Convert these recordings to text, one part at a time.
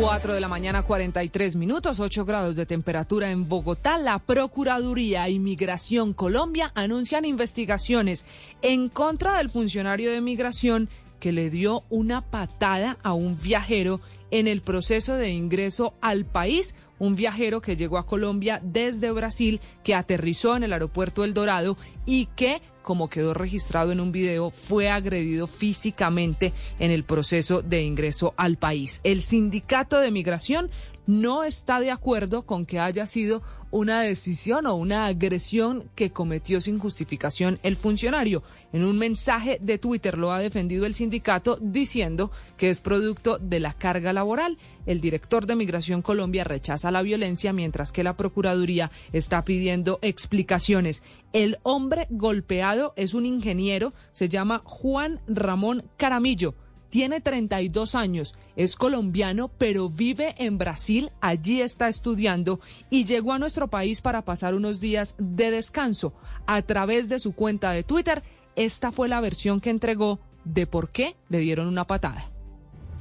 4 de la mañana, 43 minutos, 8 grados de temperatura en Bogotá. La Procuraduría Inmigración Colombia anuncian investigaciones en contra del funcionario de migración que le dio una patada a un viajero en el proceso de ingreso al país. Un viajero que llegó a Colombia desde Brasil, que aterrizó en el aeropuerto El Dorado y que como quedó registrado en un video, fue agredido físicamente en el proceso de ingreso al país. El sindicato de migración no está de acuerdo con que haya sido una decisión o una agresión que cometió sin justificación el funcionario. En un mensaje de Twitter lo ha defendido el sindicato diciendo que es producto de la carga laboral. El director de Migración Colombia rechaza la violencia mientras que la Procuraduría está pidiendo explicaciones. El hombre golpeado es un ingeniero, se llama Juan Ramón Caramillo tiene 32 años, es colombiano, pero vive en Brasil, allí está estudiando y llegó a nuestro país para pasar unos días de descanso. A través de su cuenta de Twitter, esta fue la versión que entregó de por qué le dieron una patada.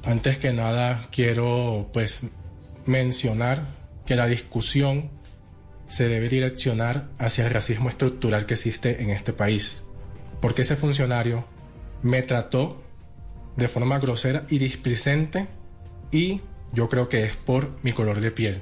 Antes que nada, quiero pues mencionar que la discusión se debe direccionar hacia el racismo estructural que existe en este país. Porque ese funcionario me trató de forma grosera y displicente y yo creo que es por mi color de piel.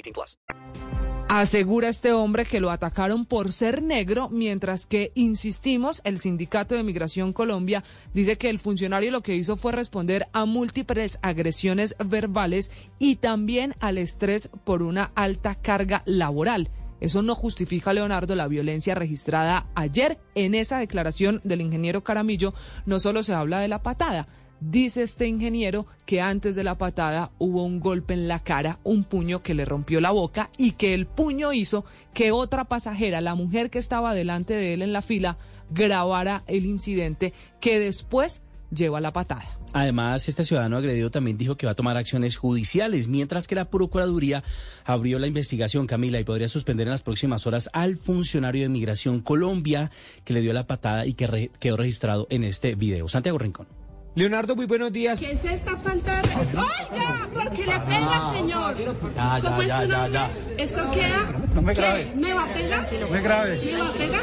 18 plus. Asegura este hombre que lo atacaron por ser negro, mientras que, insistimos, el Sindicato de Migración Colombia dice que el funcionario lo que hizo fue responder a múltiples agresiones verbales y también al estrés por una alta carga laboral. Eso no justifica, Leonardo, la violencia registrada ayer. En esa declaración del ingeniero Caramillo no solo se habla de la patada, Dice este ingeniero que antes de la patada hubo un golpe en la cara, un puño que le rompió la boca y que el puño hizo que otra pasajera, la mujer que estaba delante de él en la fila, grabara el incidente que después lleva la patada. Además, este ciudadano agredido también dijo que va a tomar acciones judiciales, mientras que la Procuraduría abrió la investigación, Camila, y podría suspender en las próximas horas al funcionario de Migración Colombia que le dio la patada y que quedó registrado en este video. Santiago Rincón. Leonardo, muy buenos días. ¿Qué es esta falta? ¡Oiga! ¿Por qué le pega, señor? Ya, ya, ¿Cómo es ya, su nombre? ya. ¿Esto queda? No me ¿Qué? grabe. ¿Me va a pegar? Muy grave. ¿Me va a pegar?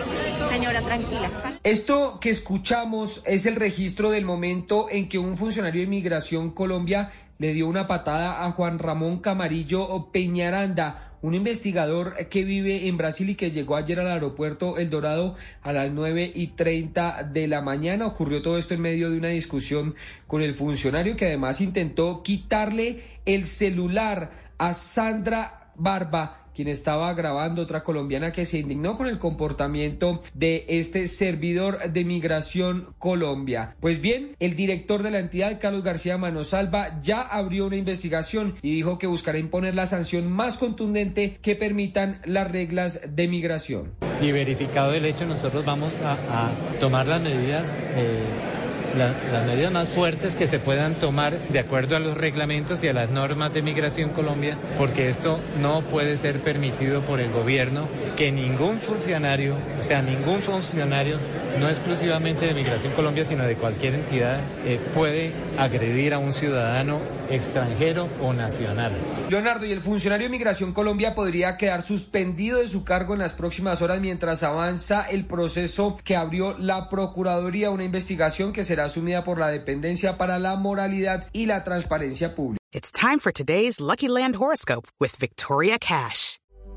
Señora, tranquila. Esto que escuchamos es el registro del momento en que un funcionario de Migración Colombia le dio una patada a Juan Ramón Camarillo Peñaranda, un investigador que vive en Brasil y que llegó ayer al aeropuerto El Dorado a las 9 y 30 de la mañana. Ocurrió todo esto en medio de una discusión con el funcionario que además intentó quitarle el celular a Sandra Barba quien estaba grabando, otra colombiana que se indignó con el comportamiento de este servidor de Migración Colombia. Pues bien, el director de la entidad, Carlos García Manosalva, ya abrió una investigación y dijo que buscará imponer la sanción más contundente que permitan las reglas de migración. Y verificado el hecho, nosotros vamos a, tomar las medidas. eh, la- las medidas más fuertes que se puedan tomar de acuerdo a los reglamentos y a las normas de Migración Colombia, porque esto no puede ser permitido por el gobierno que ningún funcionario, o sea, ningún funcionario no exclusivamente de Migración Colombia, sino de cualquier entidad, eh, puede agredir a un ciudadano extranjero o nacional. Leonardo, y el funcionario de Migración Colombia podría quedar suspendido de su cargo en las próximas horas mientras avanza el proceso que abrió la Procuraduría, una investigación que será asumida por la dependencia para la moralidad y la transparencia pública. It's time for today's Lucky Land horoscope with Victoria Cash.